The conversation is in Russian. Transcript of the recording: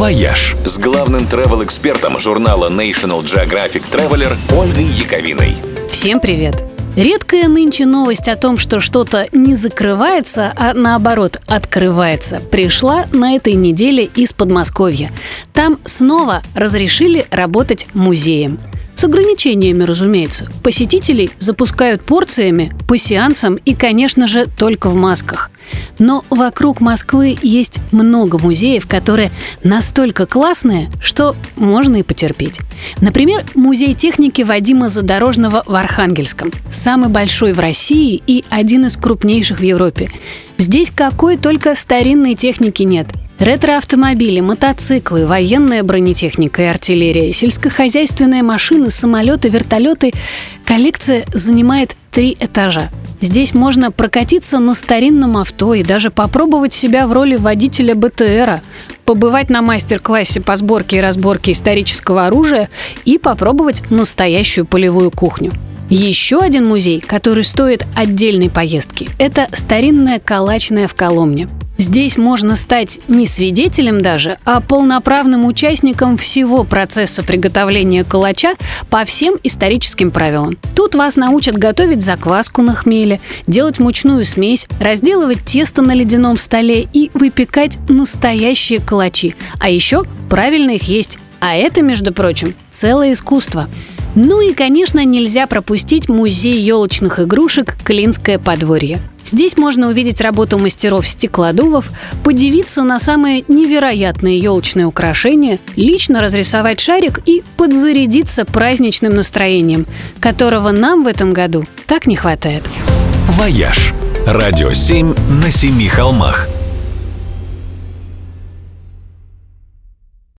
«Вояж» с главным travel-экспертом журнала National Geographic Traveler Ольгой Яковиной. Всем привет! Редкая нынче новость о том, что что-то не закрывается, а наоборот открывается, пришла на этой неделе из Подмосковья. Там снова разрешили работать музеем. С ограничениями, разумеется. Посетителей запускают порциями, по сеансам и, конечно же, только в масках. Но вокруг Москвы есть много музеев, которые настолько классные, что можно и потерпеть. Например, музей техники Вадима Задорожного в Архангельском. Самый большой в России и один из крупнейших в Европе. Здесь какой только старинной техники нет – Ретроавтомобили, мотоциклы, военная бронетехника и артиллерия, сельскохозяйственные машины, самолеты, вертолеты. Коллекция занимает три этажа. Здесь можно прокатиться на старинном авто и даже попробовать себя в роли водителя БТРа, побывать на мастер-классе по сборке и разборке исторического оружия и попробовать настоящую полевую кухню. Еще один музей, который стоит отдельной поездки, это старинная калачная в Коломне. Здесь можно стать не свидетелем даже, а полноправным участником всего процесса приготовления калача по всем историческим правилам. Тут вас научат готовить закваску на хмеле, делать мучную смесь, разделывать тесто на ледяном столе и выпекать настоящие калачи. А еще правильно их есть. А это, между прочим, целое искусство. Ну и, конечно, нельзя пропустить музей елочных игрушек «Клинское подворье». Здесь можно увидеть работу мастеров стеклодувов, подивиться на самые невероятные елочные украшения, лично разрисовать шарик и подзарядиться праздничным настроением, которого нам в этом году так не хватает. «Вояж» – радио 7 на семи холмах –